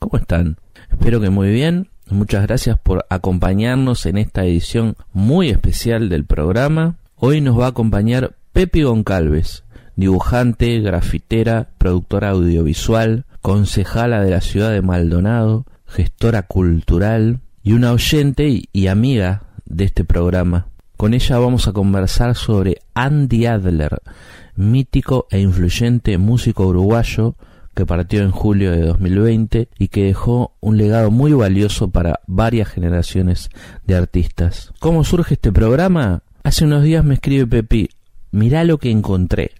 ¿Cómo están? Espero que muy bien. Muchas gracias por acompañarnos en esta edición muy especial del programa. Hoy nos va a acompañar Pepi Goncalves, dibujante, grafitera, productora audiovisual, concejala de la ciudad de Maldonado, gestora cultural y una oyente y amiga de este programa. Con ella vamos a conversar sobre Andy Adler, mítico e influyente músico uruguayo que partió en julio de 2020 y que dejó un legado muy valioso para varias generaciones de artistas. ¿Cómo surge este programa? Hace unos días me escribe Pepi, mirá lo que encontré.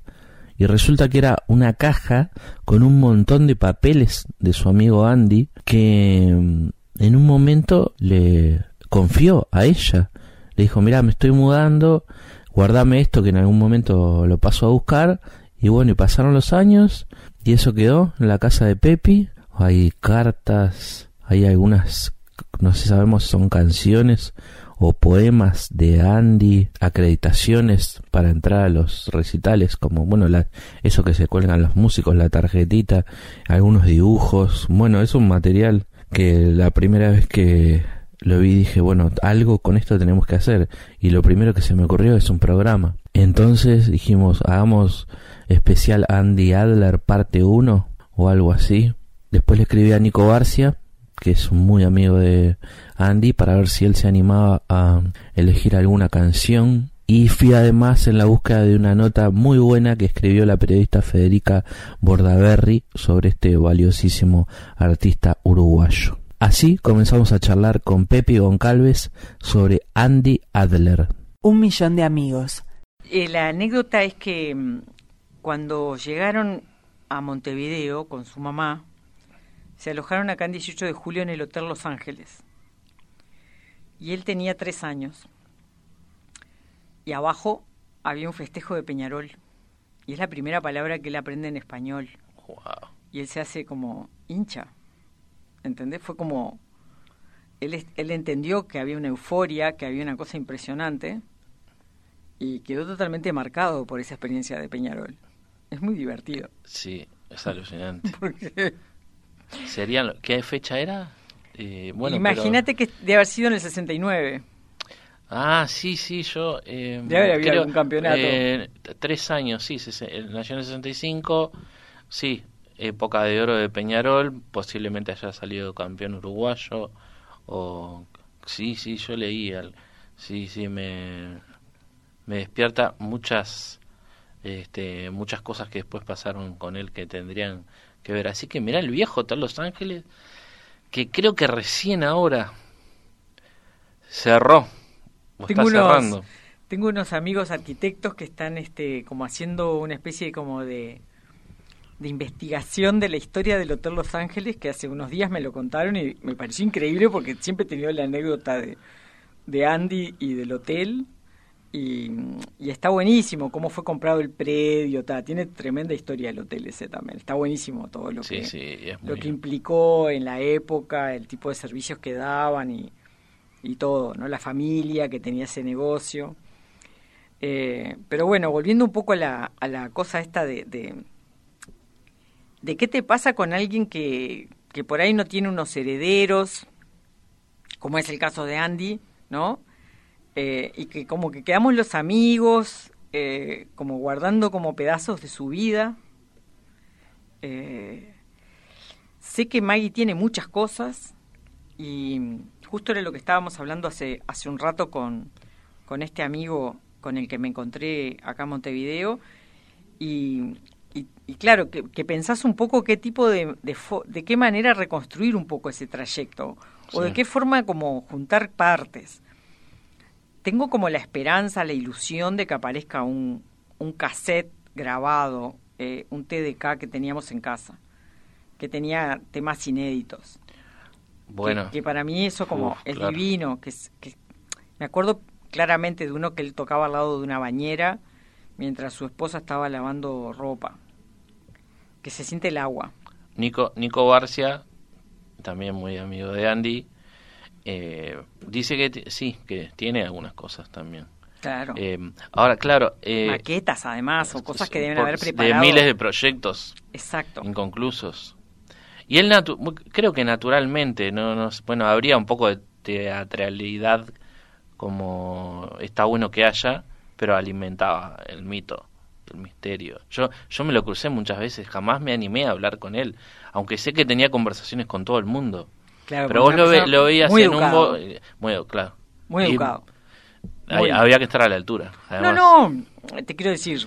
Y resulta que era una caja con un montón de papeles de su amigo Andy que mm, en un momento le confió a ella. Le dijo, mira, me estoy mudando, guardame esto que en algún momento lo paso a buscar. Y bueno, y pasaron los años y eso quedó en la casa de Pepi. Hay cartas, hay algunas, no sé, sabemos si son canciones o poemas de Andy, acreditaciones para entrar a los recitales, como bueno, la, eso que se cuelgan los músicos, la tarjetita, algunos dibujos. Bueno, es un material que la primera vez que lo vi dije, bueno, algo con esto tenemos que hacer. Y lo primero que se me ocurrió es un programa. Entonces dijimos, hagamos especial Andy Adler parte 1 o algo así. Después le escribí a Nico Garcia, que es muy amigo de Andy, para ver si él se animaba a elegir alguna canción. Y fui además en la búsqueda de una nota muy buena que escribió la periodista Federica Bordaberry sobre este valiosísimo artista uruguayo. Así comenzamos a charlar con Pepe Goncalves sobre Andy Adler. Un millón de amigos. Eh, la anécdota es que mm, cuando llegaron a Montevideo con su mamá, se alojaron acá en 18 de julio en el Hotel Los Ángeles. Y él tenía tres años. Y abajo había un festejo de Peñarol. Y es la primera palabra que él aprende en español. Y él se hace como hincha. ¿entendés? Fue como, él, él entendió que había una euforia, que había una cosa impresionante y quedó totalmente marcado por esa experiencia de Peñarol. Es muy divertido. Sí, es alucinante. Serían, ¿Qué fecha era? Eh, bueno, Imagínate que debe haber sido en el 69. Ah, sí, sí, yo... Eh, haber habido un campeonato. Eh, tres años, sí, nació en el 65, sí, época de oro de Peñarol, posiblemente haya salido campeón uruguayo, o sí, sí, yo leí, sí, sí, me, me despierta muchas, este, muchas cosas que después pasaron con él que tendrían que ver. Así que mirá el viejo tal Los Ángeles, que creo que recién ahora cerró, o está cerrando. Tengo unos amigos arquitectos que están este, como haciendo una especie como de de investigación de la historia del Hotel Los Ángeles que hace unos días me lo contaron y me pareció increíble porque siempre he tenido la anécdota de, de Andy y del hotel y, está buenísimo cómo fue comprado el predio, tiene tremenda historia el hotel ese también, está buenísimo todo lo que lo que implicó en la época, el tipo de servicios que daban y, y todo, ¿no? La familia que tenía ese negocio. Eh, pero bueno, volviendo un poco a la, a la cosa esta de de qué te pasa con alguien que, que por ahí no tiene unos herederos, como es el caso de Andy, ¿no? Eh, y que como que quedamos los amigos, eh, como guardando como pedazos de su vida. Eh, sé que Maggie tiene muchas cosas y justo era lo que estábamos hablando hace, hace un rato con, con este amigo con el que me encontré acá en Montevideo y y, claro, que, pensás un poco qué tipo de, de, qué manera reconstruir un poco ese trayecto, o de qué forma como juntar partes. Tengo como la esperanza, la ilusión de que aparezca un, un cassette grabado, eh, un TDK que teníamos en casa, que tenía temas inéditos. Bueno. Que, para mí eso como es divino, que, que me acuerdo claramente de uno que él tocaba al lado de una bañera mientras su esposa estaba lavando ropa. Que se siente el agua. Nico, Nico Barcia, también muy amigo de Andy, eh, dice que sí, que tiene algunas cosas también. Claro. Eh, ahora, claro. Eh, Maquetas, además, o cosas que deben haber preparado. De miles de proyectos. Exacto. Inconclusos. Y él, creo que naturalmente, no, no, bueno, habría un poco de teatralidad como está bueno que haya, pero alimentaba el mito, el misterio. Yo, yo me lo crucé muchas veces, jamás me animé a hablar con él, aunque sé que tenía conversaciones con todo el mundo. Pero vos lo, lo, veías en un... Eh, muy, claro. Muy educado. Había que estar a la altura. No, no, te quiero decir,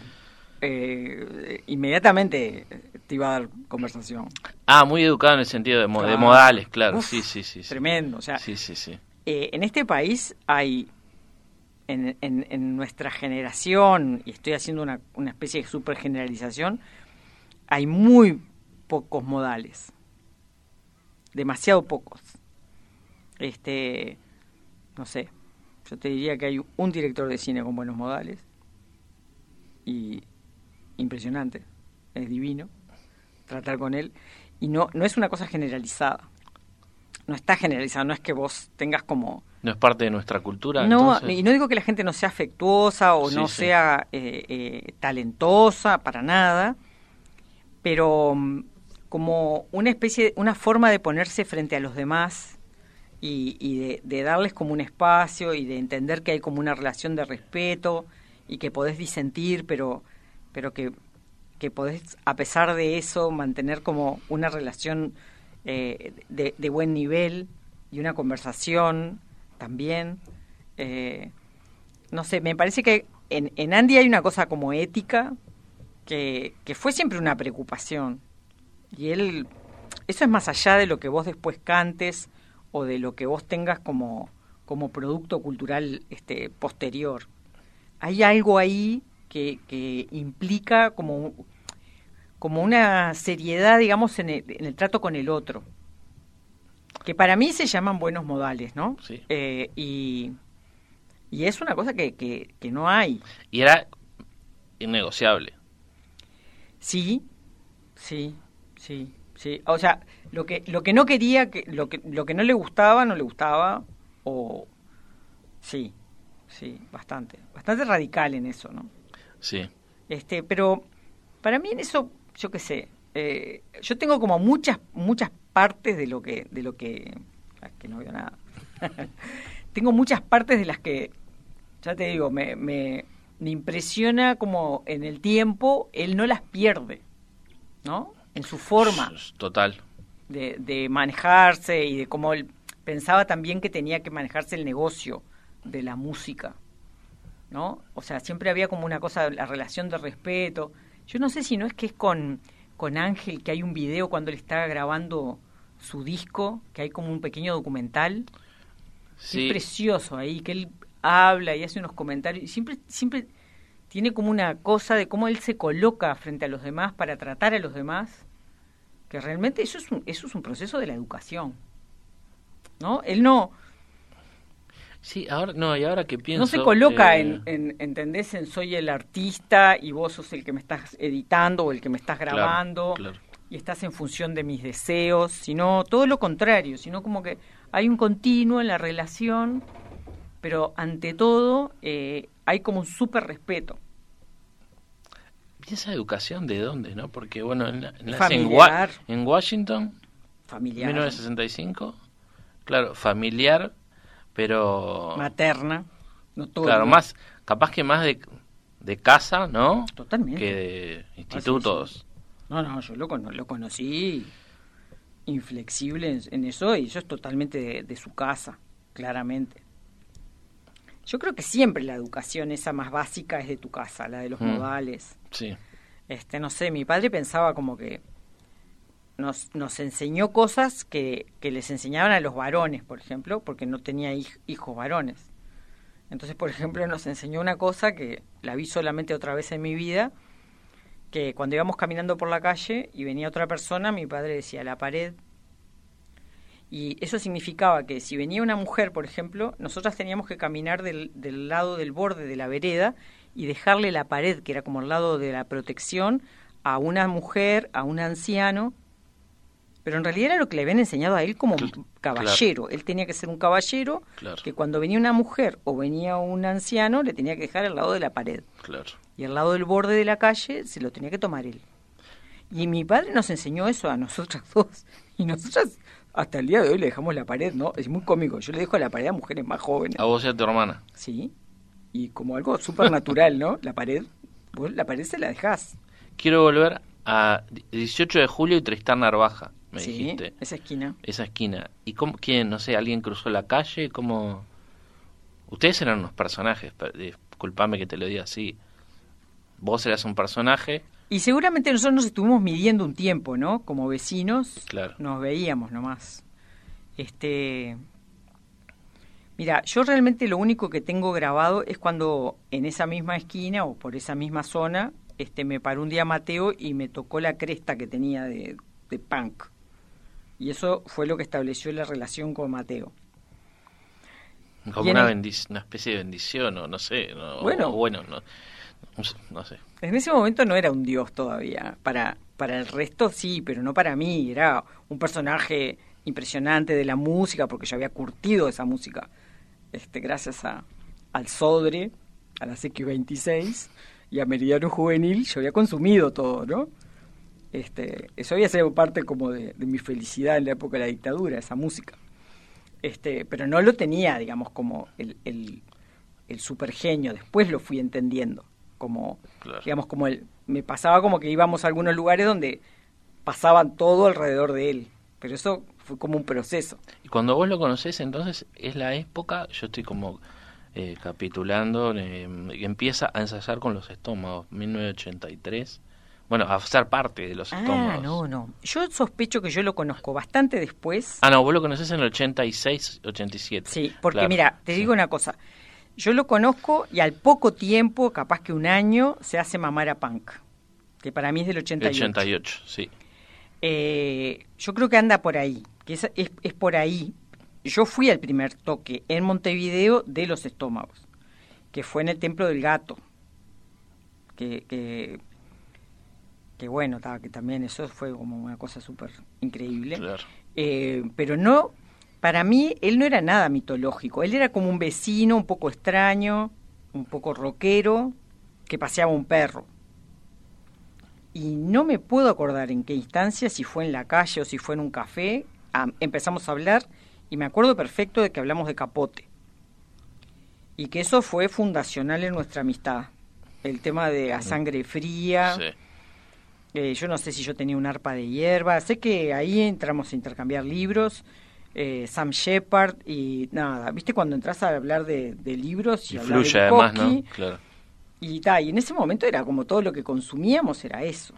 eh, inmediatamente te iba a dar conversación. Ah, muy educado en el sentido de, modales, claro. sí, sí, sí, Tremendo, o sea. Sí, sí, sí. Eh, en este país hay, en, en, nuestra generación, y estoy haciendo una, una especie de super generalización, hay muy pocos modales. Demasiado pocos. Este, no sé, yo te diría que hay un director de cine con buenos modales y impresionante, es divino tratar con él y no no es una cosa generalizada. No está generalizada, no es que vos tengas como no es parte de nuestra cultura. No, y no digo que la gente no sea afectuosa o no sea eh, eh, talentosa para nada, pero mm, como una especie, una forma de ponerse frente a los demás y, de, darles como un espacio y de entender que hay como una relación de respeto y que podés disentir, pero, pero que, podés, a pesar de eso, mantener como una relación eh, de, buen nivel y una conversación también. Eh, no sé, me parece que en, en Andy hay una cosa como ética que, que fue siempre una preocupación. Y él, eso es más allá de lo que vos después cantes o de lo que vos tengas como, como producto cultural este, posterior. Hay algo ahí que, que implica como, como una seriedad, digamos, en el, en el, trato con el otro, que para mí se llaman buenos modales, ¿no? Sí. Eh, y, y es una cosa que, que, que no hay. Y era innegociable. Sí, sí, sí. Sí, o sea, lo que lo que no quería, que lo que lo que no le gustaba, no le gustaba o sí, sí, bastante, bastante radical en eso, ¿no? Sí. Este, pero para mí en eso, yo qué sé, eh, yo tengo como muchas muchas partes de lo que de lo que que no veo nada. tengo muchas partes de las que ya te digo, me, me me impresiona como en el tiempo él no las pierde, ¿no? En su forma. Total. De, de manejarse y de cómo él pensaba también que tenía que manejarse el negocio de la música, ¿no? O sea, siempre había como una cosa, la relación de respeto. Yo no sé si no es que es con, con Ángel, que hay un video cuando él está grabando su disco, que hay como un pequeño documental. Sí. Es precioso ahí, que él habla y hace unos comentarios. Y siempre, siempre tiene como una cosa de cómo él se coloca frente a los demás para tratar a los demás, que realmente eso es un, eso es un proceso de la educación. ¿No? Él no... Sí, ahora, no, y ahora que pienso... No se coloca eh, en, ¿entendés? En soy el artista y vos sos el que me estás editando o el que me estás grabando y estás en función de mis deseos, sino todo lo contrario, sino como que hay un continuo en la relación, pero ante todo eh, hay como un súper respeto. ¿Y esa educación de dónde, no? Porque, bueno, en, en, Washington, familiar. 1965, claro, familiar, pero... Materna, no todo. Claro, más, capaz que más de, de casa, ¿no? Totalmente. Que de institutos. No, no, yo lo, lo conocí inflexible en, eso y eso es totalmente de su casa, claramente. Yo creo que siempre la educación esa más básica es de tu casa, la de los mm. modales. Sí. Este, no sé, mi padre pensaba como que nos, nos enseñó cosas que, que les enseñaban a los varones, por ejemplo, porque no tenía hijos varones. Entonces, por ejemplo, nos enseñó una cosa que la vi solamente otra vez en mi vida, que cuando íbamos caminando por la calle y venía otra persona, mi padre decía, la pared y eso significaba que si venía una mujer, por ejemplo, nosotras teníamos que caminar del, del, lado del borde de la vereda y dejarle la pared, que era como el lado de la protección, a una mujer, a un anciano. Pero en realidad era lo que le habían enseñado a él como caballero. Él tenía que ser un caballero que cuando venía una mujer o venía un anciano le tenía que dejar al lado de la pared. Y al lado del borde de la calle se lo tenía que tomar él. Y mi padre nos enseñó eso a nosotras dos. Y nosotras hasta el día de hoy le dejamos la pared, ¿no? Es muy cómico. Yo le dejo la pared a mujeres más jóvenes. A vos y a tu hermana. Sí. Y como algo súper natural, ¿no? La pared, vos la pared se la dejás. Quiero volver a 18 de julio y Tristán Narvaja, me sí, dijiste. esa esquina. Esa esquina. ¿Y cómo, quién, no sé, alguien cruzó la calle? ¿Cómo...? Ustedes eran unos personajes, per- disculpame que te lo diga así. Vos eras un personaje, Y seguramente nosotros nos estuvimos midiendo un tiempo, ¿no? Como vecinos. Claro. Nos veíamos nomás. Este. Mira, yo realmente lo único que tengo grabado es cuando en esa misma esquina o por esa misma zona este, me paró un día Mateo y me tocó la cresta que tenía de, de punk. Y eso fue lo que estableció la relación con Mateo. como una, bendic- una especie de bendición, o no sé. No, Bueno. o bueno, no, no sé. En ese momento no era un dios todavía. Para, para el resto sí, pero no para mí. Era un personaje impresionante de la música, porque yo había curtido esa música. Este, gracias a, al Sodre, a la CQ26 y a Meridiano Juvenil, yo había consumido todo, ¿no? Este, eso había sido parte como de, de mi felicidad en la época de la dictadura, esa música. Este, pero no lo tenía, digamos, como el, el, el supergenio. Después lo fui entendiendo. Como, Claro. digamos, como el, me pasaba como que íbamos a algunos lugares donde pasaban todo alrededor de él. Pero eso fue como un proceso. Y cuando vos lo conocés, entonces es la época, yo estoy como eh, capitulando, eh, empieza a ensayar con los estómagos, 1983. Bueno, a ser parte de los Ah, estómagos. no, no. Yo sospecho que yo lo conozco bastante después. Ah, no, vos lo conocés en el 86, 87. Sí, porque Claro, mira, te sí. digo una cosa. Yo lo conozco y al poco tiempo, capaz que un año, se hace Mamara Punk, que para mí es del 88. 88, sí. Eh, yo creo que anda por ahí, que es, es, es por ahí. Yo fui al primer toque en Montevideo de los estómagos, que fue en el Templo del Gato, que, que, que bueno, que también eso fue como una cosa súper increíble. Claro. Eh, pero no, para mí él no era nada mitológico, él era como un vecino un poco extraño, un poco rockero, que paseaba un perro. Y no me puedo acordar en qué instancia, si fue en la calle o si fue en un café, ah, empezamos a hablar y me acuerdo perfecto de que hablamos de capote. Y que eso fue fundacional en nuestra amistad. El tema de a sangre fría. Sí. Eh, yo no sé si yo tenía un arpa de hierba. Sé que ahí entramos a intercambiar libros. Eh, Sam Shepard y nada. ¿Viste cuando entras a hablar de, de libros y, Y hablar de fluye además. Claro. Y, ta, y en ese momento era como todo lo que consumíamos era eso.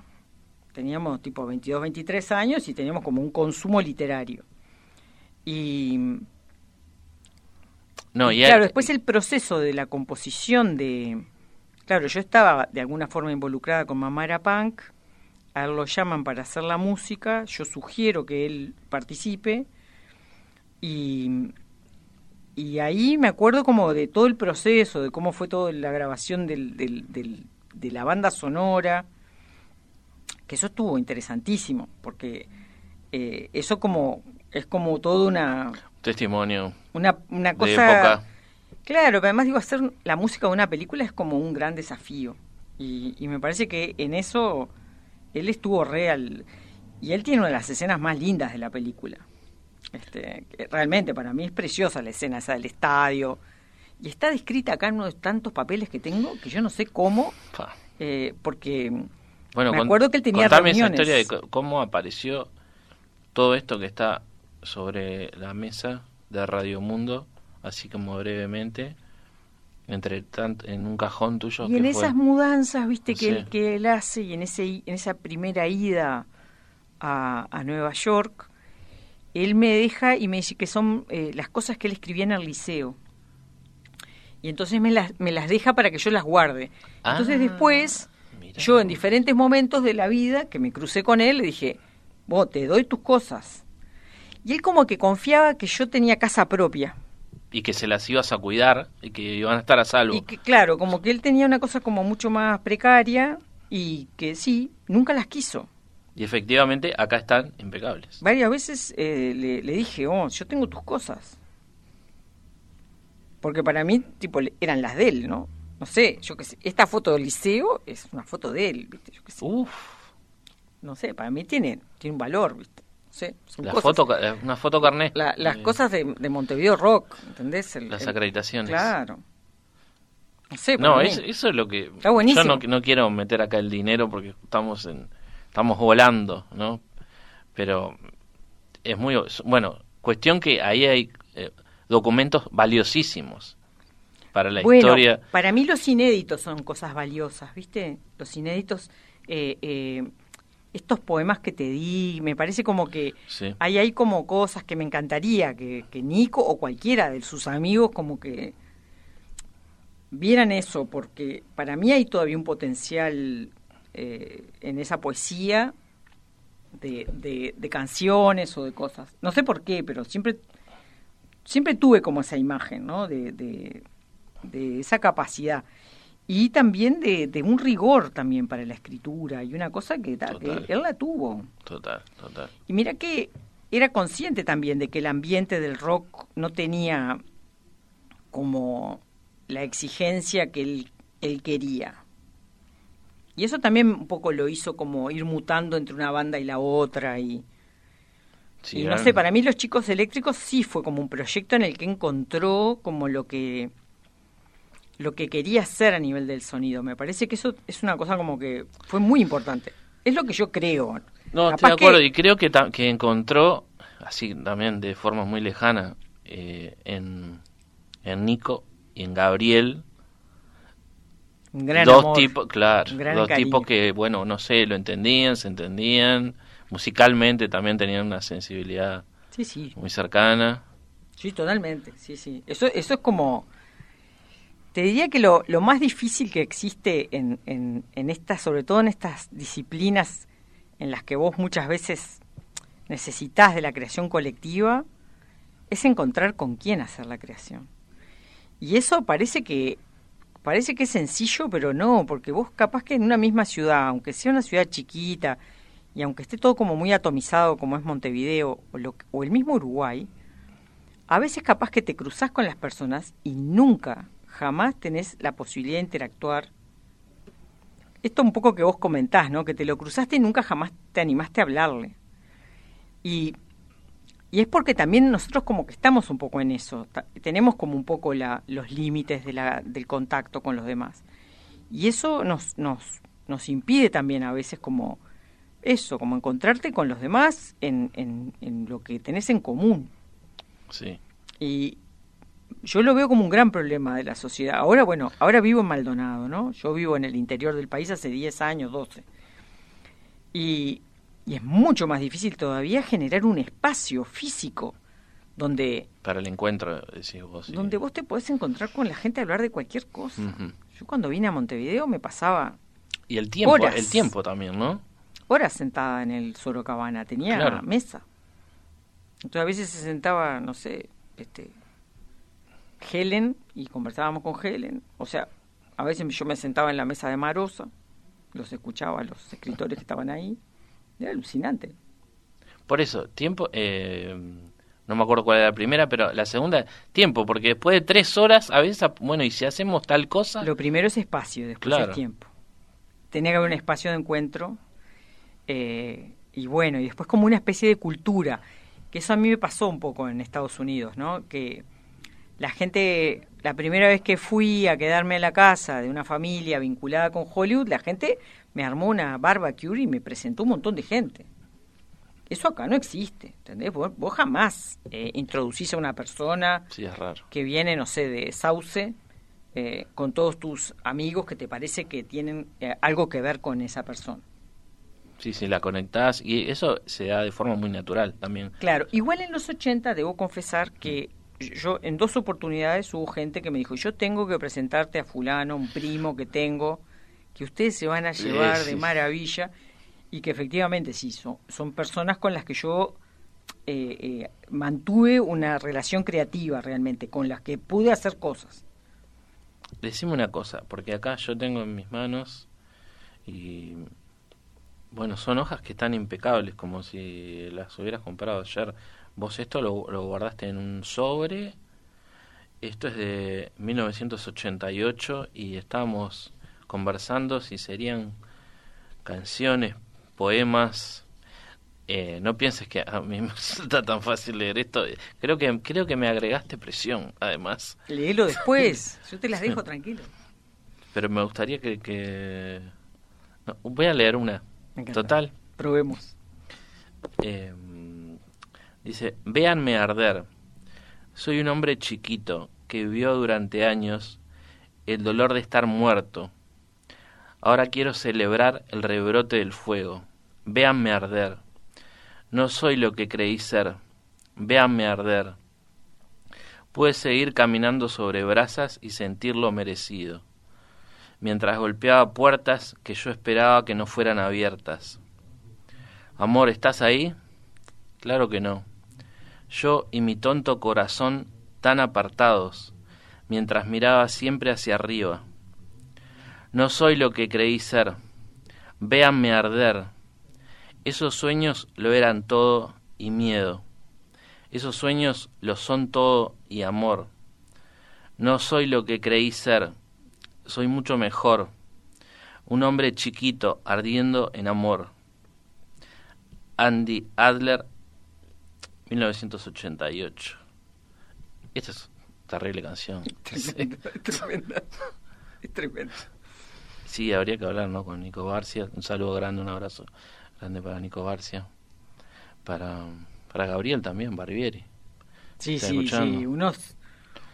Teníamos tipo 22, 23 años y teníamos como un consumo literario. Y, No, y claro, después el proceso de la composición de... Claro, yo estaba de alguna forma involucrada con Mamara Punk, a él lo llaman para hacer la música, yo sugiero que él participe y, y ahí me acuerdo como de todo el proceso, de cómo fue toda la grabación del, del- del- de la banda sonora, que eso estuvo interesantísimo, porque eh, eso como es como toda una, testimonio una, una de cosa... época. Claro, pero además digo, hacer la música de una película es como un gran desafío. Y, y me parece que en eso él estuvo real. Y él tiene una de las escenas más lindas de la película. Este, realmente para mí es preciosa la escena esa del estadio. Y está descrita acá en uno de tantos papeles que tengo, que yo no sé cómo, eh, porque Bueno, me acuerdo que él tenía contame esa reuniones. historia de cómo apareció todo esto que está sobre la mesa de Radio Mundo, así como brevemente, entre tanto en un cajón tuyo. Y en fue- esas mudanzas, viste, que, él, que él hace, y en, ese, en esa primera ida a, a Nueva York, él me deja y me dice que son eh, las cosas que él escribía en el liceo. Y entonces me las, me las deja para que yo las guarde. Entonces Ah, después, yo en diferentes momentos de la vida que me crucé con él, le dije, vos te doy tus cosas. Y él como que confiaba que yo tenía casa propia. Y que se las ibas a cuidar y que iban a estar a salvo. Y que claro, como que él tenía una cosa como mucho más precaria y que sí, nunca las quiso. Y efectivamente acá están impecables. Varias veces eh, le, le dije, oh, yo tengo tus cosas. Porque para mí, tipo, eran las de él, ¿no? No sé, yo qué sé. Esta foto del liceo es una foto de él, ¿viste? Yo qué sé. Uf, no sé, para mí tiene, tiene un valor, ¿viste? No sé, son La cosas- foto, eh, una foto carnet. la- las Eh, cosas de, de Montevideo Rock, ¿entendés? El- Las el- acreditaciones. Claro. No sé, No, es- eso es lo que... Está buenísimo. Yo no, no quiero meter acá el dinero porque estamos en estamos volando, ¿no? Pero es muy... Bueno, cuestión que ahí hay eh, documentos valiosísimos para la bueno, historia. para mí los inéditos son cosas valiosas, ¿viste? Los inéditos, eh, eh, estos poemas que te di, me parece como que Sí. ahí hay como cosas que me encantaría que, que Nico o cualquiera de sus amigos como que vieran eso, porque para mí hay todavía un potencial eh, en esa poesía de, de, de canciones o de cosas. No sé por qué, pero siempre siempre tuve como esa imagen, ¿no? De, de, de esa capacidad. Y también de, un rigor también para la escritura y una cosa que, ta- que Total. él la tuvo. Total, total. Y mira que era consciente también de que el ambiente del rock no tenía como la exigencia que él, él quería. Y eso también un poco lo hizo como ir mutando entre una banda y la otra y, Sí, y no sé, para mí Los Chicos Eléctricos sí fue como un proyecto en el que encontró como lo que lo que quería hacer a nivel del sonido. Me parece que eso es una cosa como que fue muy importante. Es lo que yo creo. No, Capaz estoy de acuerdo que- y creo que, que encontró, así también de forma muy lejana, eh, en, en Nico y en Gabriel, gran dos tipos, claro, dos tipos que, bueno, no sé, lo entendían, se entendían, musicalmente también tenían una sensibilidad Sí, sí, muy cercana. sí, totalmente. Sí, sí. Eso, eso es como. Te diría que lo, lo más difícil que existe en, en, en estas, sobre todo en estas disciplinas en las que vos muchas veces necesitas de la creación colectiva, es encontrar con quién hacer la creación. Y eso parece que parece que es sencillo, pero no, porque vos capaz que en una misma ciudad, aunque sea una ciudad chiquita y aunque esté todo como muy atomizado como es Montevideo o, el mismo Uruguay, a veces capaz que te cruzás con las personas y nunca, jamás tenés la posibilidad de interactuar. Esto un poco que vos comentás, ¿no? Que te lo cruzaste y nunca jamás te animaste a hablarle. Y, y es porque también nosotros como que estamos un poco en eso, tenemos como un poco la, los límites de la, del contacto con los demás. Y eso nos, nos, nos impide también a veces como eso, como encontrarte con los demás en, en, en lo que tenés en común. Sí, Y yo lo veo como un gran problema de la sociedad. Ahora, bueno, ahora vivo en Maldonado, ¿no? Yo vivo en el interior del país hace 10 años, 12. Y, y es mucho más difícil todavía generar un espacio físico donde, para el encuentro, decís vos. sí. donde vos te podés encontrar con la gente a hablar de cualquier cosa. Yo cuando vine a Montevideo me pasaba Y el tiempo, Horas. el tiempo también, ¿no? horas sentada en el Sorocabana, tenía Claro. mesa. Entonces a veces se sentaba, no sé, este Helen y conversábamos con Helen. O sea, a veces yo me sentaba en la mesa de Marosa, los escuchaba los escritores que estaban ahí. Era alucinante. Por eso, tiempo, eh, no me acuerdo cuál era la primera, pero la segunda, tiempo, porque después de tres horas, a veces, bueno, y si hacemos tal cosa, Lo primero es espacio, después Claro. es tiempo. Tenía que haber un espacio de encuentro. eh, y bueno, y después como una especie de cultura. Que eso a mí me pasó un poco en Estados Unidos, ¿no? Que la gente, la primera vez que fui a quedarme en la casa de una familia vinculada con Hollywood, la gente me armó una barbecue y me presentó un montón de gente. Eso acá no existe, ¿entendés? Vos, vos jamás eh, introducís a una persona sí es raro. que viene, no sé, de Sauce, eh, con todos tus amigos que te parece que tienen eh, algo que ver con esa persona. Sí, sí, la conectás y eso se da de forma muy natural también. Claro, igual en los 80 debo confesar que yo en dos oportunidades hubo gente que me dijo, yo tengo que presentarte a fulano, un primo que tengo, que ustedes se van a llevar sí. de maravilla y que efectivamente sí, son, son personas con las que yo eh, eh, mantuve una relación creativa realmente, con las que pude hacer cosas. Decime una cosa, porque acá yo tengo en mis manos y bueno, son hojas que están impecables, como si las hubieras comprado ayer. Vos esto lo, lo guardaste en un sobre. Esto es de 1988 y estábamos conversando si serían canciones poemas. Eh, no pienses que a mí me resulta tan fácil leer esto. Creo que creo que me agregaste presión, además. Léelo después. Yo te las dejo tranquilo. Pero me gustaría que... que... voy a leer una. Total. Probemos. Eh, dice, véanme arder. Soy un hombre chiquito que vivió durante años el dolor de estar muerto. Ahora quiero celebrar el rebrote del fuego. Véanme arder. No soy lo que creí ser. Véanme arder. Pude seguir caminando sobre brasas y sentirlo merecido mientras golpeaba puertas que yo esperaba que no fueran abiertas. Amor, ¿estás ahí? Claro que no. Yo y mi tonto corazón tan apartados, mientras miraba siempre hacia arriba. No soy lo que creí ser. Véanme arder. Esos sueños lo eran todo y miedo. Esos sueños lo son todo y amor. No soy lo que creí ser soy mucho mejor. Un hombre chiquito, ardiendo en amor. Andy Adler, 1988. Esta es terrible canción. Tremenda, tremenda. Es tremenda. Sí, habría que hablar, ¿no? Con Nico Garcia. Un saludo grande, un abrazo grande para Nico Garcia. Para, para Gabriel también, Barbieri. Sí, sí, sí. Unos,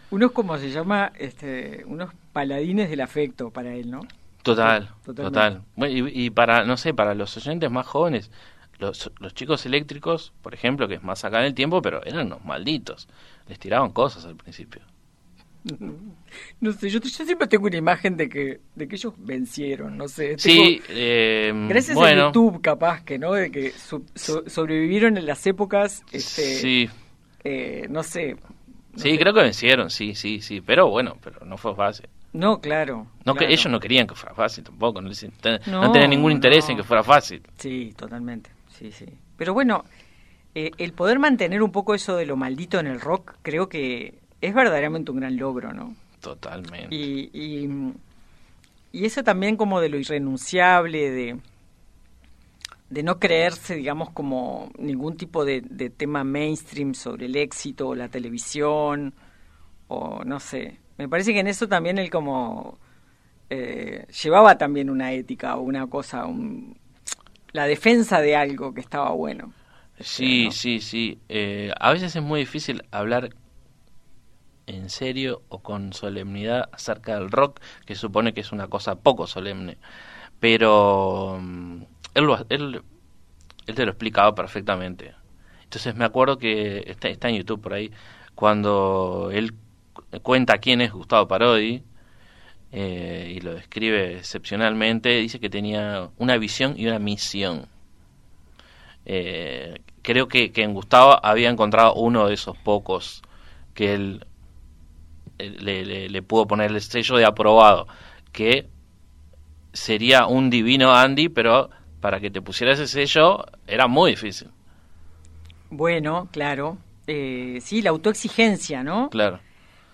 unos, como se llama? Este, unos paladines del afecto para él, ¿no? Total, total. y, para, no sé, para los oyentes más jóvenes, los, los chicos eléctricos, por ejemplo, que es más acá en el tiempo, pero eran unos malditos. Les tiraban cosas al principio. No sé, yo, siempre tengo una imagen de que, de que ellos vencieron, no sé. Sí, eh, gracias a YouTube, capaz que, ¿no? De que sobrevivieron en las épocas, este, sí. Eh, no sé. sí, creo que vencieron, sí, sí, sí, pero bueno, pero no fue fácil. No, claro. No que ellos no querían que fuera fácil tampoco, no, no, tenían ningún interés en que fuera fácil. Sí, totalmente. Sí, sí. Pero bueno, eh, el poder mantener un poco eso de lo maldito en el rock, creo que es verdaderamente un gran logro, ¿no? Totalmente. Y, y, y eso también como de lo irrenunciable, de, de no creerse, digamos, como ningún tipo de, de tema mainstream sobre el éxito o la televisión, o no sé, me parece que en eso también él como eh, llevaba también una ética o una cosa, la defensa de algo que estaba bueno. Sí, sí, sí. Eh, a veces es muy difícil hablar en serio o con solemnidad acerca del rock, que supone que es una cosa poco solemne. Pero mm, él, él, él te lo explicaba perfectamente. Entonces me acuerdo que está, en YouTube por ahí, cuando él cuenta quién es Gustavo Parodi eh, y lo describe excepcionalmente. Dice que tenía una visión y una misión. Eh, creo que, en Gustavo había encontrado uno de esos pocos que él le, le, pudo poner el sello de aprobado, que sería un divino Andy, pero para que te pusiera ese sello era muy difícil. Bueno, claro. Eh, sí, la autoexigencia, ¿no? Claro.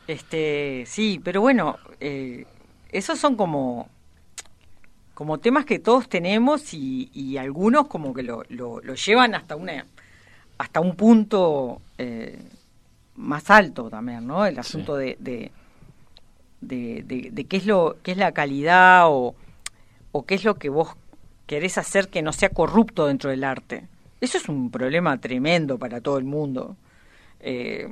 Este, sí, pero bueno, eh, esos son como, como temas que todos tenemos y, algunos como que lo, lo, llevan hasta una hasta un punto eh, más alto también, ¿no? El asunto de, de, de, qué es lo qué es la calidad o, o qué es lo que vos querés hacer que no sea corrupto dentro del arte. Eso es un problema tremendo para todo el mundo. Eh,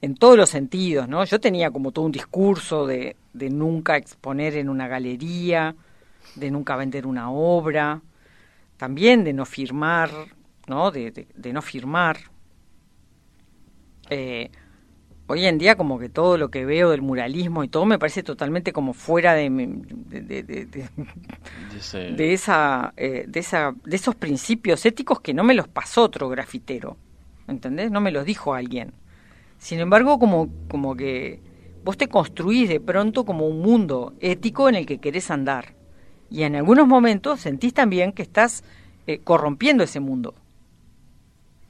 en todos los sentidos, ¿no? Yo tenía como todo un discurso de, de nunca exponer en una galería, de nunca vender una obra, también de no firmar, ¿no? De, de, no firmar. Eh, hoy en día como que todo lo que veo del muralismo y todo me parece totalmente como fuera de de, de, de esa eh, de esa de esos principios éticos que no me los pasó otro grafitero ¿entendés? no me los dijo alguien sin embargo, como, como que vos te construís de pronto como un mundo ético en el que querés andar. Y en algunos momentos sentís también que estás eh, corrompiendo ese mundo.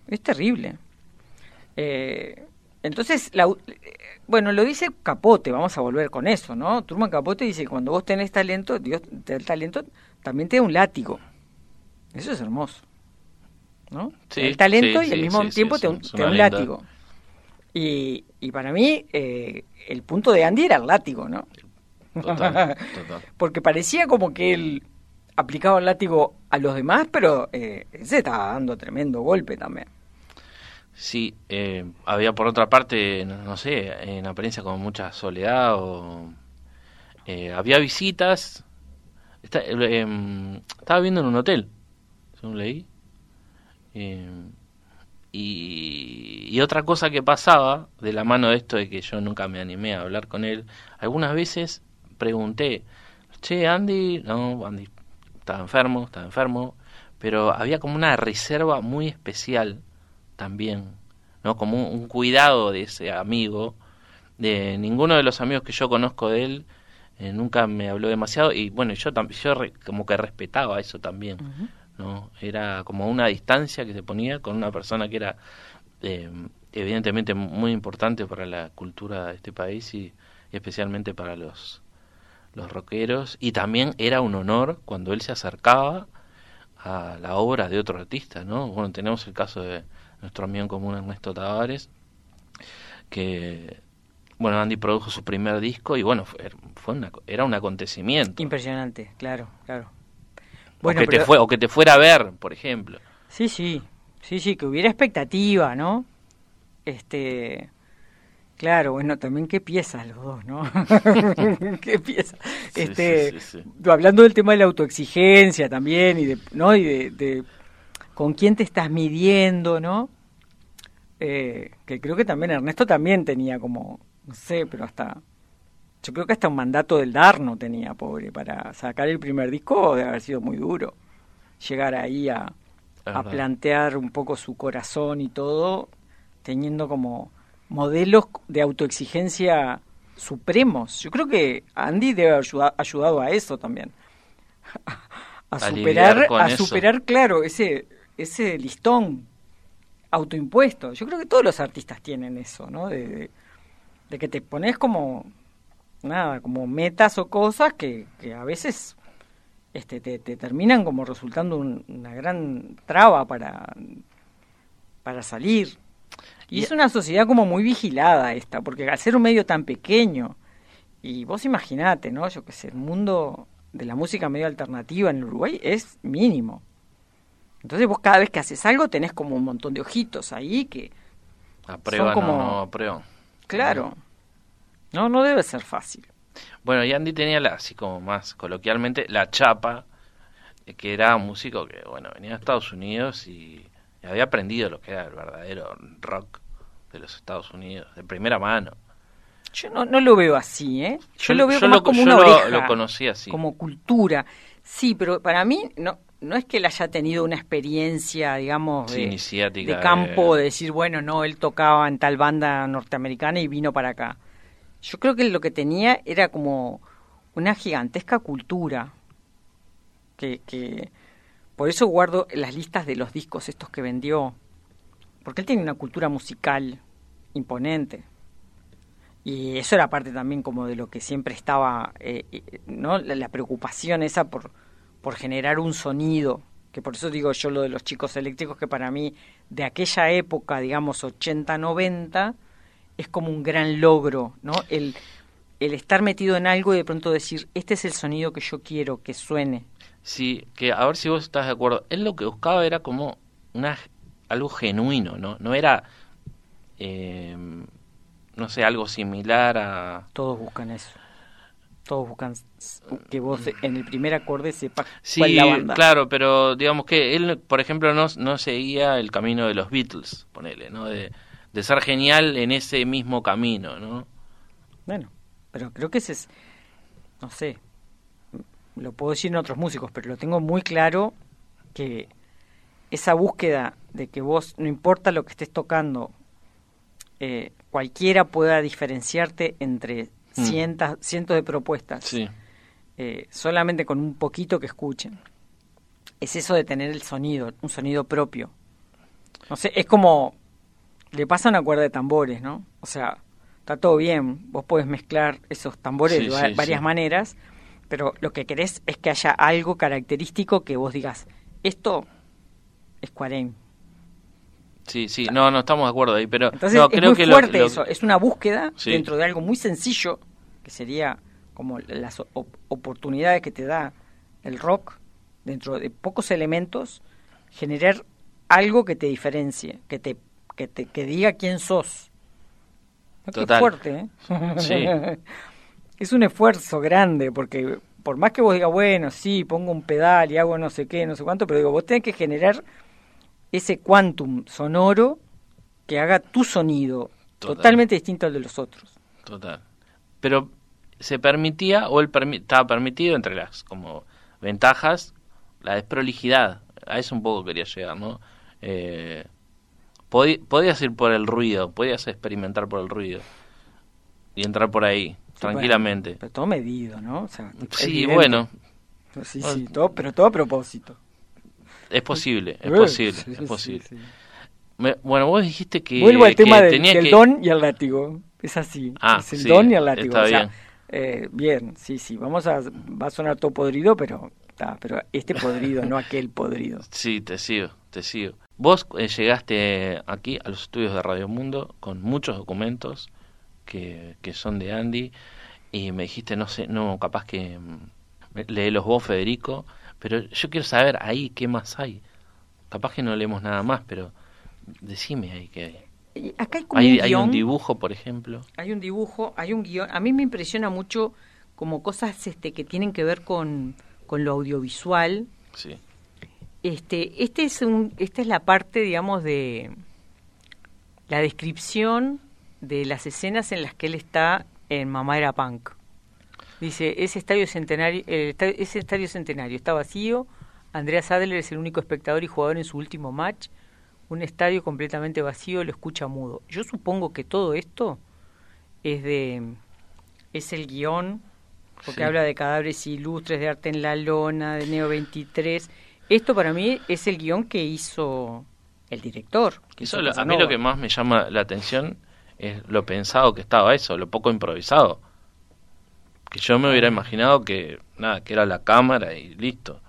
Es terrible. Eh, entonces, la, bueno, lo dice Capote, vamos a volver con eso, ¿no? Truman Capote dice, cuando vos tenés talento, Dios te da el talento, también te da un látigo. Eso es hermoso. ¿No? Sí, el talento sí, y al sí, mismo tiempo te, da un linda- látigo. Y, y para mí, eh, el punto de Andy era el látigo, ¿no? Total, total. Porque parecía como que él aplicaba el látigo a los demás, pero eh, se estaba dando tremendo golpe también. Sí, eh, había por otra parte, no, sé, en apariencia como mucha soledad o... eh, había visitas. Eh, em, estaba viviendo en un hotel, según leí. Eh, y, y otra cosa que pasaba, de la mano de esto de que yo nunca me animé a hablar con él, algunas veces pregunté, che, Andy, no, Andy estaba enfermo, estaba enfermo, pero había como una reserva muy especial también, ¿no? Como un, un cuidado de ese amigo, de ninguno de los amigos que yo conozco de él eh, nunca me habló demasiado y bueno, yo también yo re- como que respetaba eso también, ¿no? Era como una distancia que se ponía con una persona que era eh, evidentemente muy importante para la cultura de este país y, y especialmente para los los rockeros y también era un honor cuando él se acercaba a la obra de otro artista, ¿no? Bueno, tenemos el caso de nuestro amigo en común Ernesto Tavares, que, bueno, Andy produjo su primer disco y bueno, fue, fue una- era un acontecimiento. Impresionante, claro, claro. o, que te fue, o que te fuera a ver, por ejemplo. Sí, sí, sí, sí, que hubiera expectativa, ¿no? Este, claro, bueno, también qué piezas los dos, ¿no? qué piezas. Este, sí, sí, sí. hablando del tema de la autoexigencia también y de, ¿no? Y de, de con quién te estás midiendo, ¿no? Eh, que creo que también Ernesto también tenía como, no sé, pero hasta, yo creo que hasta un mandato del Darno tenía, pobre, para sacar el primer disco debe haber sido muy duro. Llegar ahí a, a plantear un poco su corazón y todo, teniendo como modelos de autoexigencia supremos. Yo creo que Andy debe haber ayuda- ayudado a eso también. A superar, a eso. superar, claro, ese, ese listón autoimpuesto. Yo creo que todos los artistas tienen eso, ¿no? De, de- de que te pones como, nada, como metas o cosas que, que a veces este, te, te terminan como resultando un- una gran traba para, para salir. Y Y- es una sociedad como muy vigilada esta, porque al ser un medio tan pequeño, y vos imaginate, ¿no? Yo qué sé, el mundo de la música medio alternativa en Uruguay es mínimo. Entonces vos cada vez que haces algo tenés como un montón de ojitos ahí que, Aprueba, como- no, no aprueba. claro, no, no debe ser fácil. Bueno, y Andy tenía, la, así como más coloquialmente, la chapa, eh, que era un músico que, bueno, venía de Estados Unidos y, y había aprendido lo que era el verdadero rock de los Estados Unidos, de primera mano. Yo no, no lo veo así, ¿eh? Yo, Yo- lo veo yo más lo- como yo una lo- oreja, lo conocí así. como cultura. Sí, pero para mí no no es que él haya tenido una experiencia, digamos, de campo, eh. de decir, bueno, no, él tocaba en tal banda norteamericana y vino para acá. Yo creo que lo que tenía era como una gigantesca cultura, que, que por eso guardo las listas de los discos estos que vendió, porque él tiene una cultura musical imponente. Y eso era parte también como de lo que siempre estaba, eh, eh, ¿no? La, la preocupación esa por, por generar un sonido, que por eso digo yo lo de los chicos eléctricos, que para mí de aquella época, digamos 80-90, es como un gran logro, ¿no? El, el estar metido en algo y de pronto decir, este es el sonido que yo quiero que suene. Sí, que a ver si vos estás de acuerdo. Él lo que buscaba era como una algo genuino, ¿no? No era, eh, no sé, algo similar a... Todos buscan eso. Todos buscan que vos en el primer acorde sepas Sí, cuál es la banda. claro, pero digamos que él, por ejemplo, no, no seguía el camino de los Beatles, ponele, ¿no? De, de ser genial en ese mismo camino, ¿no? Bueno, pero creo que ese es, no sé, lo puedo decir en otros músicos, pero lo tengo muy claro que esa búsqueda de que vos, no importa lo que estés tocando, eh, cualquiera pueda diferenciarte entre Mm. cientos, cientos de propuestas, Sí. eh, solamente con un poquito que escuchen. Es eso de tener el sonido, un sonido propio. No sé, es como le pasa una cuerda de tambores, ¿no? O sea, está todo bien, vos podés mezclar esos tambores Sí, de va- sí, varias sí. maneras, pero lo que querés es que haya algo característico que vos digas, Esto es Cuarén. Sí, sí, no, no estamos de acuerdo ahí, pero Entonces no, es creo muy que fuerte lo- eso. Es una búsqueda Sí. dentro de algo muy sencillo, que sería como las op- oportunidades que te da el rock, dentro de pocos elementos, generar algo que te diferencie, que te que te que diga quién sos. ¿No? Qué Total. fuerte, ¿eh? Sí. es un esfuerzo grande, porque por más que vos digas, bueno, sí, pongo un pedal y hago no sé qué, no sé cuánto, pero digo, vos tenés que generar ese quantum sonoro que haga tu sonido Total. totalmente distinto al de los otros. Total. Pero se permitía, o el permi- estaba permitido entre las como ventajas, la desprolijidad. A eso un poco quería llegar, ¿no? Eh, podías ir por el ruido, podías experimentar por el ruido y entrar por ahí, tranquilamente. Pero todo medido, ¿no? O sea, Sí, evidente. bueno, Sí, sí, todo, pero todo a propósito. Es posible, es posible, sí, es posible. sí. Me- bueno, vos dijiste que, Vuelvo al tema del, tenía del que... don y el látigo. Es así. Ah, es el don y el látigo. está o sea, bien. eh, bien, sí, sí. Vamos a. Va a sonar todo podrido, pero. pero este podrido, no aquel podrido. Sí, te sigo, te sigo. Vos eh, llegaste aquí a los estudios de Radio Mundo con muchos documentos que, que son de Andy y me dijiste, no sé, no, capaz que mm, léelos vos, Federico, pero yo quiero saber ahí qué más hay. Capaz que no leemos nada más, pero decime ahí qué hay. Acá hay como Hay, un hay un guion, dibujo, por ejemplo. hay un dibujo, hay un guion. A mí me impresiona mucho como cosas este, que tienen que ver con, con lo audiovisual. Sí, Este, este es un, esta es la parte, digamos, de la descripción de las escenas en las que él está en Mamá era Punk. Dice, ese estadio centenario, el estadio- ese estadio centenario está vacío, Andreas Adler es el único espectador y jugador en su último match, un estadio completamente vacío, lo escucha mudo. Yo supongo que todo esto es de es el guion, porque Sí. habla de cadáveres ilustres, de arte en la lona, de Neo 23. Esto para mí es el guion que hizo el director. que Eso hizo lo- a mí lo que más me llama la atención es lo pensado que estaba eso, lo poco improvisado. Que yo me hubiera imaginado que nada, que era la cámara y listo.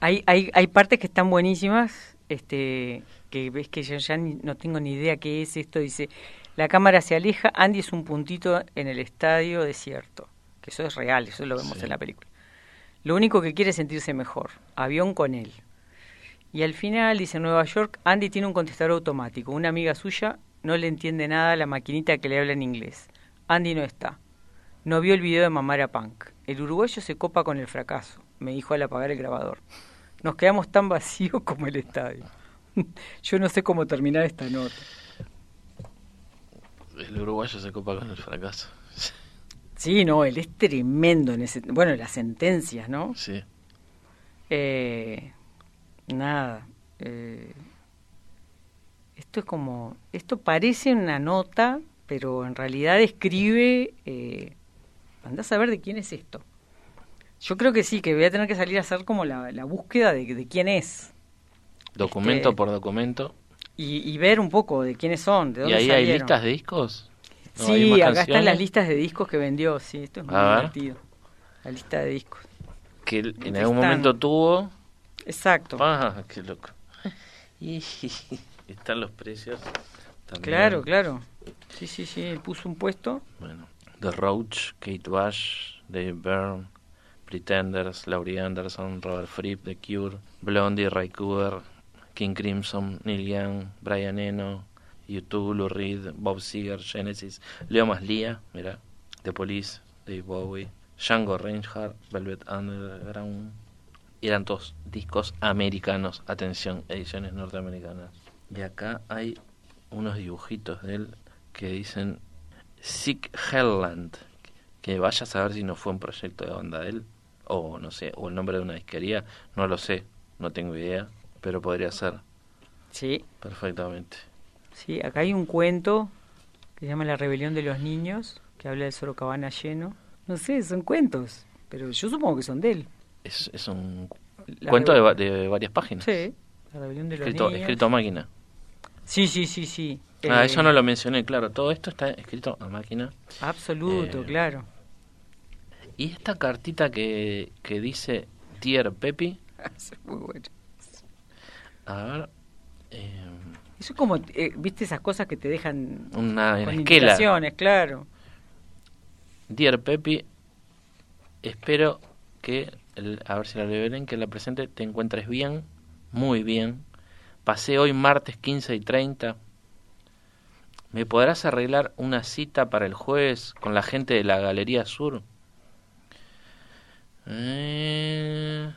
Hay, hay, hay partes que están buenísimas, este, que ves que yo ya ni- no tengo ni idea qué es esto. Dice, la cámara se aleja, Andy es un puntito en el estadio desierto. Que eso es real, eso lo vemos Sí. en la película. Lo único que quiere es sentirse mejor. Avión con él. Y al final, dice en Nueva York, Andy tiene un contestador automático. Una amiga suya no le entiende nada a la maquinita que le habla en inglés. Andy no está. No vio el video de Mamara Punk. El uruguayo se copa con el fracaso, me dijo al apagar el grabador. Nos quedamos tan vacíos como el estadio. Yo no sé cómo terminar esta nota. El uruguayo se copa con el fracaso. Sí, no, él es tremendo en ese... Bueno, las sentencias, ¿no? Sí. Eh, nada. eh, esto es como... Esto parece una nota, pero en realidad escribe... Eh, andás a ver de quién es esto. Yo creo que sí, que voy a tener que salir a hacer como la, la búsqueda de, de quién es. Documento Este, por documento. Y, y ver un poco de quiénes son, de ¿Y dónde ahí hay listas de discos? ¿No hay Sí, acá están las listas de discos que vendió, sí, esto es muy divertido. La lista de discos. Que en Están. algún momento tuvo... Exacto. ¡Ah, qué loco! Y están los precios. también. Claro, claro. Sí, sí, sí, puso un puesto. Bueno, The Roach, Kate Bush, Dave Byrne, Pretenders, Laurie Anderson, Robert Fripp, The Cure, Blondie, Ray Cooder, King Crimson, Neil Young, Brian Eno, U2, Lou Reed, Bob Seger, Genesis, Leo Maslia, mira, The Police, Dave Bowie, Django Reinhardt, Velvet Underground. Eran todos discos americanos, atención, ediciones norteamericanas. Y acá hay unos dibujitos de él que dicen Sick Hellland. Que vaya a saber si no fue un proyecto de banda de él, o no sé, o el nombre de una disquería, no lo sé, no tengo idea, pero podría ser Sí, perfectamente. sí, acá hay un cuento que se llama La rebelión de los niños, que habla del Sorocabana lleno. No sé, son cuentos, pero yo supongo que son de él. Es, es un La cuento de, varias páginas, Sí, La rebelión de los escrito, niños. escrito a máquina. Sí, sí, sí, sí. Ah, Eh, eso no lo mencioné, claro, todo esto está escrito a máquina. Absoluto, Eh, claro. Y esta cartita que, que dice Dear Pepi, Es muy bueno. A ver. Eh, Eso es como, eh, viste, esas cosas que te dejan una con indicaciones, claro. Dear Pepi, espero que, el- a ver si la bien, que la presente te encuentres bien, muy bien. Pasé hoy martes 15 y 30. ¿Me podrás arreglar una cita para el jueves con la gente de la Galería Sur? Eh,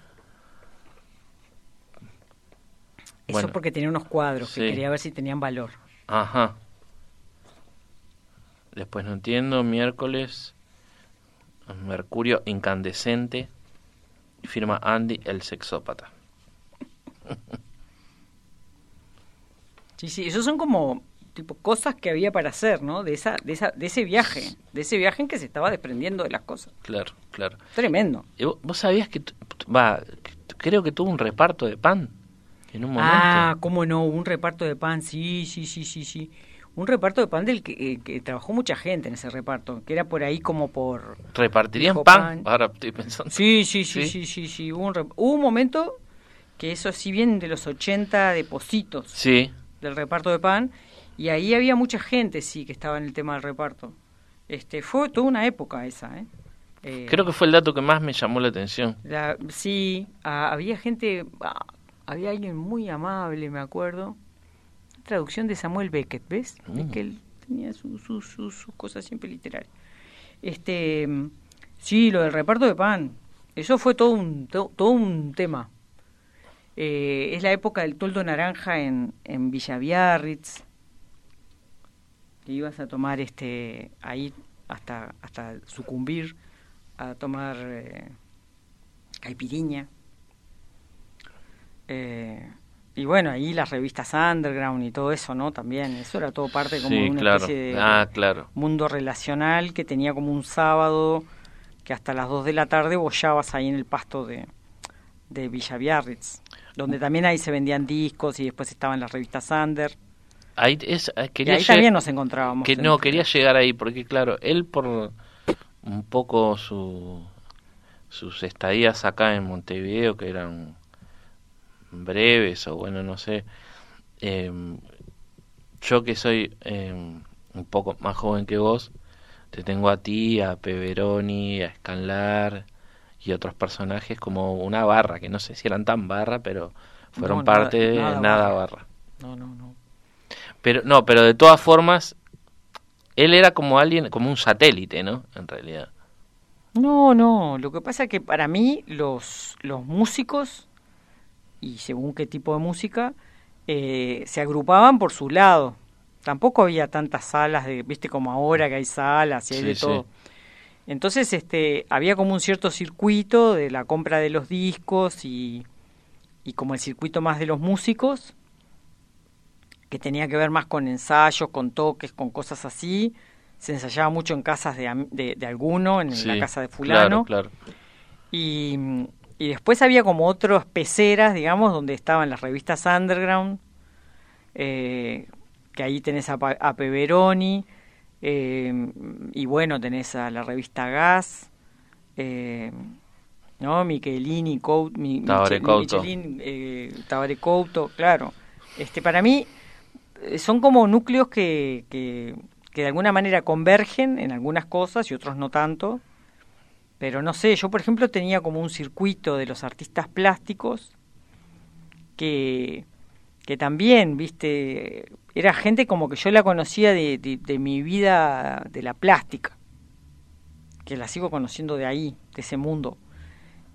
Eso Bueno. porque tenía unos cuadros que quería ver si tenían valor. Ajá. Después no entiendo, miércoles. Mercurio incandescente. Firma Andy el sexópata. Sí, sí, esos son como tipo cosas que había para hacer, ¿no? De esa, de esa, de ese viaje, de ese viaje en que se estaba desprendiendo de las cosas. Claro, claro. Tremendo. ¿Y vos, vos sabías que, va, creo que tuvo un reparto de pan en un momento? Ah, cómo no, un reparto de pan, sí, sí, sí, sí, sí. Un reparto de pan del que, eh, que trabajó mucha gente en ese reparto, que era por ahí como por... ¿Repartirían pan? pan. Ahora estoy pensando. Sí, sí, sí, ¿Sí? sí, sí, sí. Hubo, un, hubo un momento que eso sí bien de los 80 depósitos Sí, del reparto de pan y ahí había mucha gente, sí, que estaba en el tema del reparto. Este, fue toda una época esa, ¿eh? Eh, creo que fue el dato que más me llamó la atención. La- sí, había gente, ah, había alguien muy amable, me acuerdo. Traducción de Samuel Beckett, ¿ves? Es Mm. que él tenía su- su- su- sus cosas siempre literarias. Este, sí, lo del reparto de pan, eso fue todo un, to- todo un tema. Eh, es la época del toldo naranja en, en Villa Biarritz. Que ibas a tomar este ahí hasta, hasta sucumbir a tomar eh, caipiriña. Eh, y bueno, ahí las revistas underground y todo eso, ¿no? También, eso era todo parte como de una claro. especie de Ah, claro. mundo relacional que tenía como un sábado que hasta las 2 de la tarde bollabas ahí en el pasto de, de Villa Biarritz, donde también ahí se vendían discos y después estaban las revistas under. Ahí es, Y quería ahí lleg- también nos encontrábamos. que no quería llegar ahí porque claro él por un poco su sus estadías acá en Montevideo que eran breves o bueno no sé em, yo que soy em, un poco más joven que vos te tengo a ti a Peveroni a Scanlar y otros personajes como una barra que no sé si eran tan barra pero fueron No, nada- parte de nada nada barra. barra No, no, no. Pero no, pero de todas formas, él era como alguien, como un satélite, ¿no? En realidad. No, no, lo que pasa es que para mí los, los músicos, y según qué tipo de música, eh, se agrupaban por su lado. Tampoco había tantas salas, de, viste como ahora que hay salas y hay Sí, de sí. todo. Entonces este, había como un cierto circuito de la compra de los discos y, y como el circuito más de los músicos, que tenía que ver más con ensayos, con toques, con cosas así. Se ensayaba mucho en casas de, de, de alguno, en Sí, la casa de fulano. Claro, claro. Y, y después había como otras peceras, digamos, donde estaban las revistas underground, eh, que ahí tenés a, a Peveroni, eh, y bueno, tenés a la revista Gas, eh, ¿no? Michelini, Couto, mi, Tabaré Couto. Michelin, eh, Tabaré Couto, claro. Este, para mí son como núcleos que, que, que de alguna manera convergen en algunas cosas y otros no tanto. Pero no sé, yo por ejemplo tenía como un circuito de los artistas plásticos que, que también, viste, era gente como que yo la conocía de, de, de mi vida de la plástica, que la sigo conociendo de ahí, de ese mundo.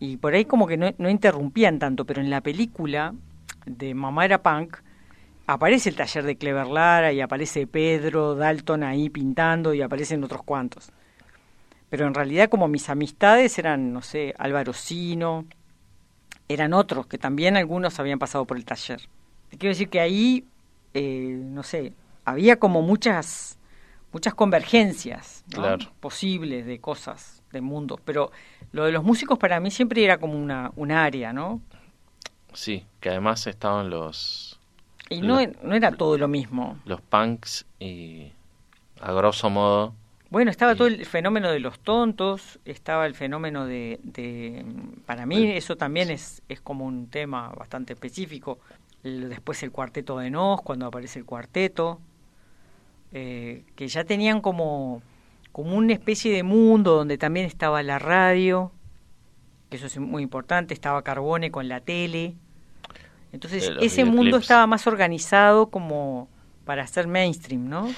Y por ahí como que no, no interrumpían tanto, pero en la película de Mamá era Punk aparece el taller de Clever Lara y aparece Pedro Dalton ahí pintando y aparecen otros cuantos. Pero en realidad como mis amistades eran, no sé, Álvaro Sino, eran otros que también algunos habían pasado por el taller. Te quiero decir que ahí, eh, no sé, había como muchas, muchas convergencias ¿no? Claro. posibles de cosas, de mundos. Pero lo de los músicos para mí siempre era como una, un área, ¿no? Sí, que además estaban los Y no, Lo- no era todo lo mismo. los punks y a grosso modo Bueno, estaba Y- todo el fenómeno de los tontos, estaba el fenómeno de... de- para mí El- eso también es, es como un tema bastante específico. después el cuarteto de Nos, cuando aparece el cuarteto, eh, que ya tenían como, como una especie de mundo donde también estaba la radio, que eso es muy importante, estaba Carbone con la tele. Entonces ese mundo estaba más organizado como para hacer mainstream, ¿no?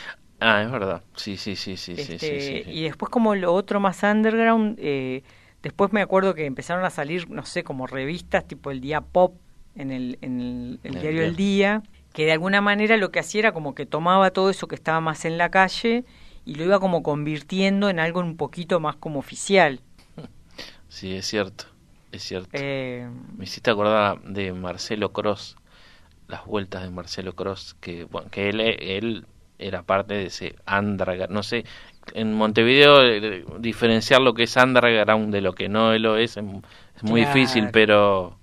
Ah, es verdad. Sí, sí, sí, sí, sí, este, Y después como lo otro más underground, eh, después me acuerdo que empezaron a salir, no sé, como revistas tipo el Día Pop en el, en el, diario El Día, que de alguna manera lo que hacía era como que tomaba todo eso que estaba más en la calle y lo iba como convirtiendo en algo un poquito más como oficial. Sí, es cierto, es cierto. Eh, me hiciste acordar de Marcelo Cross, las vueltas de Marcelo Cross, que, bueno, que él, él era parte de ese underground, no sé, en Montevideo eh, diferenciar lo que es underground de lo que no lo es es, muy difícil, pero...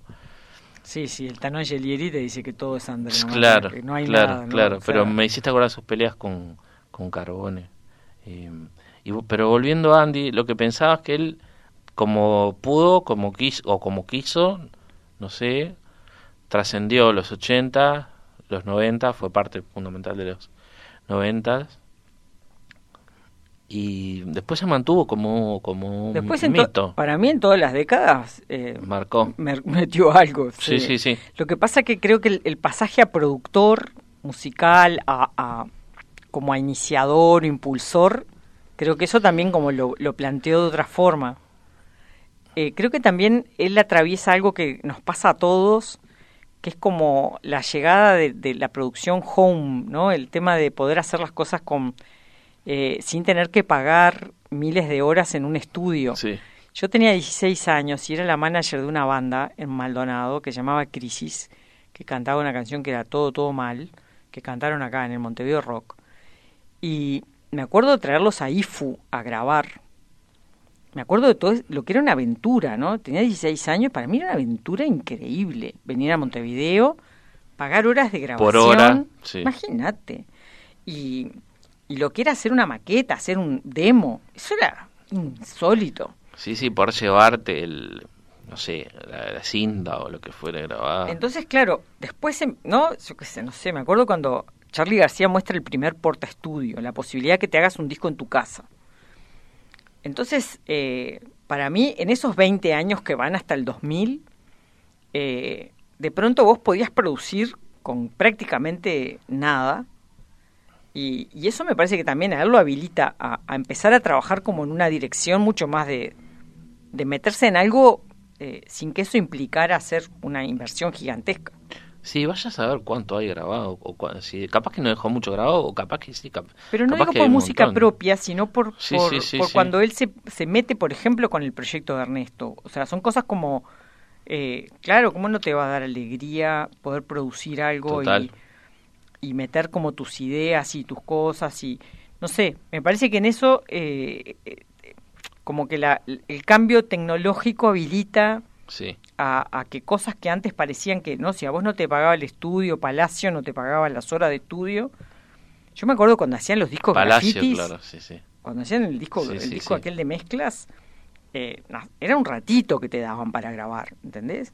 Sí, sí, el Tano Gelieri te dice que todo es underground. Claro, no hay claro, claro, pero me hiciste acordar sus peleas con, con Carbone. Eh, y, pero volviendo a Andy, lo que pensaba es que él, como pudo, como quiso, o como quiso, no sé, trascendió los 80, los 90, fue parte fundamental de los 90 y después se mantuvo como, como después un mito. Para mí en todas las décadas eh, marcó. metió algo. Sí, sí, sí. Lo que pasa que creo que el, pasaje a productor musical, a, como a iniciador, impulsor, creo que eso también como lo, lo planteó de otra forma. Eh, creo que también él atraviesa algo que nos pasa a todos, que es como la llegada de, de la producción home, ¿no? El tema de poder hacer las cosas con eh, sin tener que pagar miles de horas en un estudio. Yo tenía 16 años y era la manager de una banda en Maldonado que se llamaba Crisis, que cantaba una canción que era Todo, Todo Mal, que cantaron acá en el Montevideo Rock. Y me acuerdo de traerlos a IFU a grabar. Me acuerdo de todo lo que era una aventura, ¿no? Tenía 16 años, para mí era una aventura increíble. Venir a Montevideo, pagar horas de grabación. Por hora, Imagínate. Y y lo que era hacer una maqueta, hacer un demo, eso era insólito. Sí, sí, por llevarte el, no sé, la, cinta o lo que fuera grabado. Entonces, claro, después, ¿no? Yo qué sé, no sé, me acuerdo cuando Charlie García muestra el primer porta estudio, la posibilidad que te hagas un disco en tu casa. Entonces, eh, para mí, en esos 20 años que van hasta el 2000, eh, de pronto vos podías producir con prácticamente nada y, eso me parece que también a él lo habilita a, empezar a trabajar como en una dirección mucho más de, de meterse en algo eh, sin que eso implicara hacer una inversión gigantesca. Sí, vaya a saber cuánto hay grabado, o si capaz que no dejó mucho grabado, o capaz que sí. Pero no digo por música propia, sino por, por, cuando él se, se mete, por ejemplo, con el proyecto de Ernesto. O sea, son cosas como, eh, claro, ¿cómo no te va a dar alegría poder producir algo y y meter como tus ideas y tus cosas y no sé, me parece que en eso eh, eh, como que la, el cambio tecnológico habilita a, que cosas que antes parecían que, no, si a vos no te pagaba el estudio, Palacio no te pagaba las horas de estudio. Yo me acuerdo cuando hacían los discos Palacio, claro, sí, sí. Cuando hacían el disco, el disco aquel de mezclas, eh, era un ratito que te daban para grabar, ¿entendés?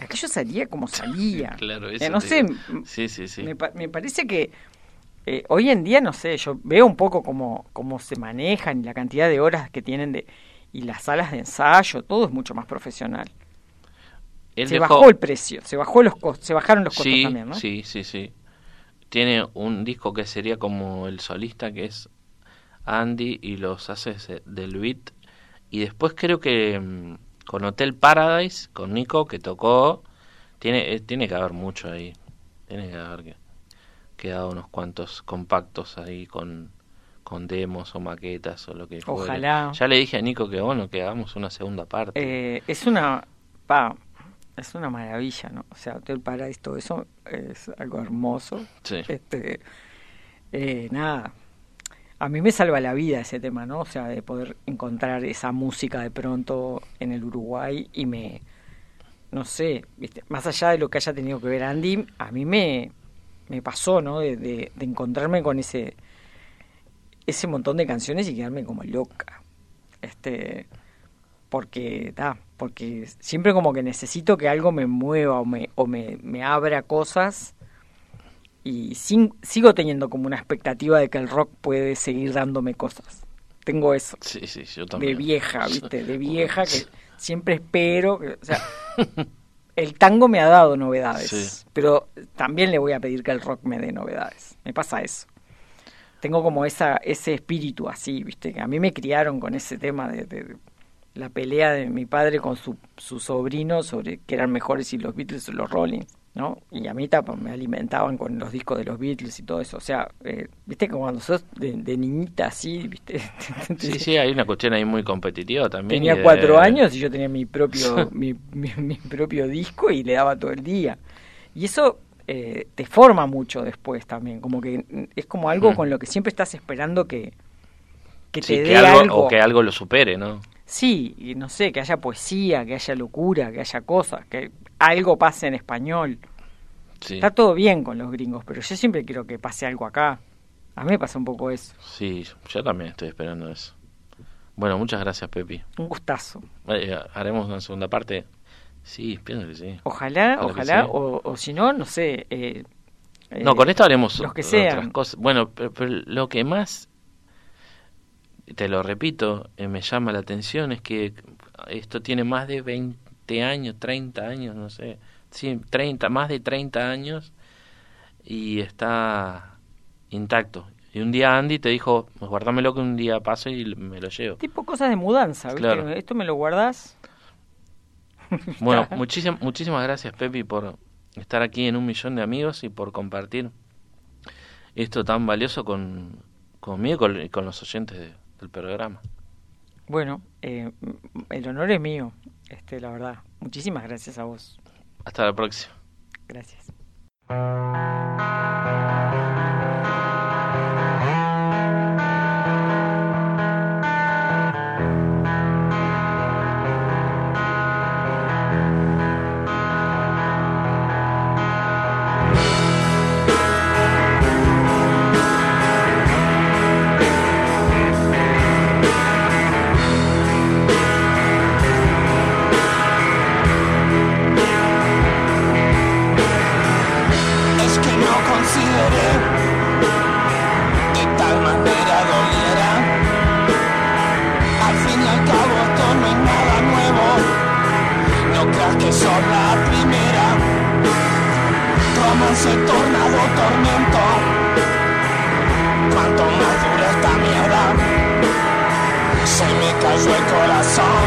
aquello salía como salía. claro, eh, no sé, sí, sí, sí. Me, me parece que eh, hoy en día, no sé, yo veo un poco cómo, cómo se manejan y la cantidad de horas que tienen de y las salas de ensayo, todo es mucho más profesional. Se bajó el precio, se bajó los se bajaron los costos también, ¿no? Sí, sí, sí. Tiene un disco que sería como el solista, que es Andy, y los hace del beat. Y después creo que mm, con Hotel Paradise, con Nico, que tocó. Tiene, eh, tiene que haber mucho ahí. Tiene que haber quedado unos cuantos compactos ahí con, con demos o maquetas o lo que fuera. Ojalá. Ya le dije a Nico que bueno, que hagamos una segunda parte. Eh, es una. Pa, es una maravilla, ¿no? O sea, Hotel Paradise, todo eso es algo hermoso. Sí. Este, eh, nada, a mí me salva la vida ese tema, ¿no? O sea, de poder encontrar esa música de pronto en el Uruguay y me, no sé, ¿viste? más allá de lo que haya tenido que ver Andy, a mí me, me pasó, ¿no? De, de, encontrarme con ese, ese montón de canciones y quedarme como loca. Este, porque, da, porque siempre como que necesito que algo me mueva o me, o me, me abra cosas y sin, sigo teniendo como una expectativa de que el rock puede seguir dándome cosas. Tengo eso. Sí, sí, yo De también. vieja, ¿viste? De vieja que siempre espero. Que, o sea, el tango me ha dado novedades, Sí. pero también le voy a pedir que el rock me dé novedades. Me pasa eso. Tengo como esa ese espíritu así, ¿viste? Que a mí me criaron con ese tema de, de la pelea de mi padre con su, su sobrino sobre que eran mejores si los Beatles o los Rollins. ¿no? Y a mí tapa, me alimentaban con los discos de los Beatles y todo eso. O sea, eh, viste que cuando sos de, de niñita así, viste. Sí, sí, hay una cuestión ahí muy competitiva también. Tenía de- cuatro años y yo tenía mi propio, mi, mi- mi propio disco y le daba todo el día. Y eso eh, te forma mucho después también, como que es como algo Mm. con lo que siempre estás esperando que, que te dé que algo, algo. o que algo lo supere, ¿no? Sí, y no sé, que haya poesía, que haya locura, que haya cosas, que algo pase en español. Sí, Está todo bien con los gringos, pero yo siempre quiero que pase algo acá. A mí me pasa un poco eso. sí, yo también estoy esperando eso. Bueno, muchas gracias, Pepi. Un gustazo. Eh, haremos una segunda parte. Sí, pienso que sí. Ojalá, ojalá, sí. o, o si no, no sé. eh, No, eh, con esto haremos los que otras sean. cosas. Bueno, pero, pero lo que más, te lo repito, eh, me llama la atención es que esto tiene más de 20 años, 30 años, no sé. Sí, 30, más de 30 años y está intacto. Y un día Andy te dijo, pues guárdamelo que un día paso y me lo llevo. Tipo cosas de mudanza, ¿viste? Claro. Esto me lo guardás. Bueno, muchísimas, muchísimas gracias, Pepi, por estar aquí en un millón de amigos y por compartir esto tan valioso con, conmigo y con, con los oyentes de- del programa. Bueno, eh, el honor es mío, este, la verdad. Muchísimas gracias a vos. Hasta la próxima. Gracias. Creas que sos la primera. Tu se tornado tormento, cuanto más dura esta mierda, se me cayó el corazón.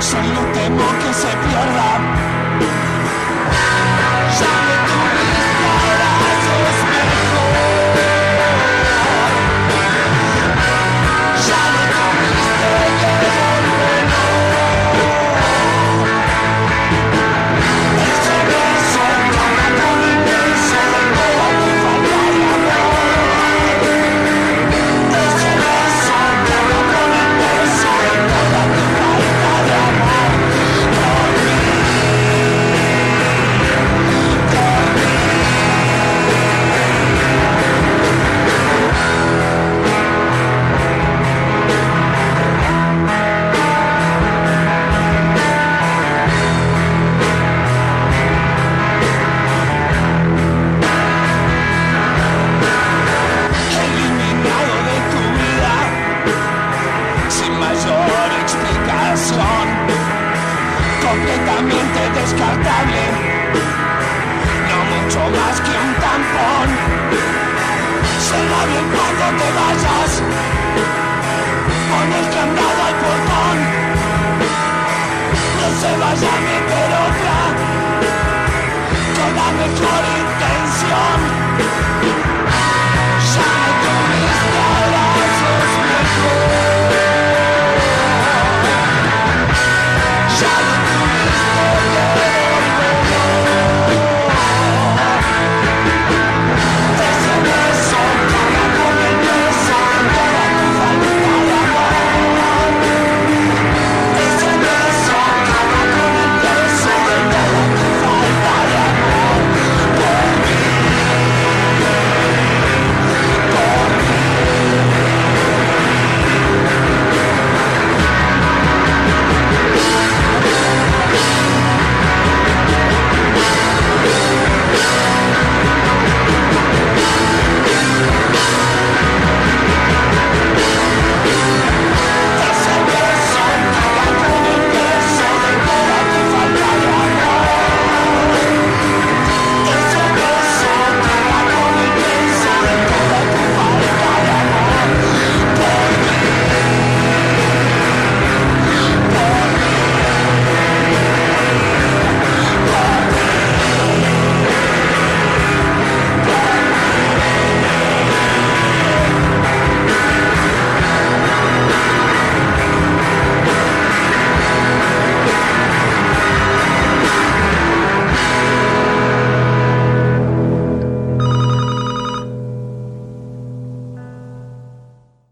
Solo temo que se pierda. Ya me tuviste, se vaya a meter otra con la mejor intención.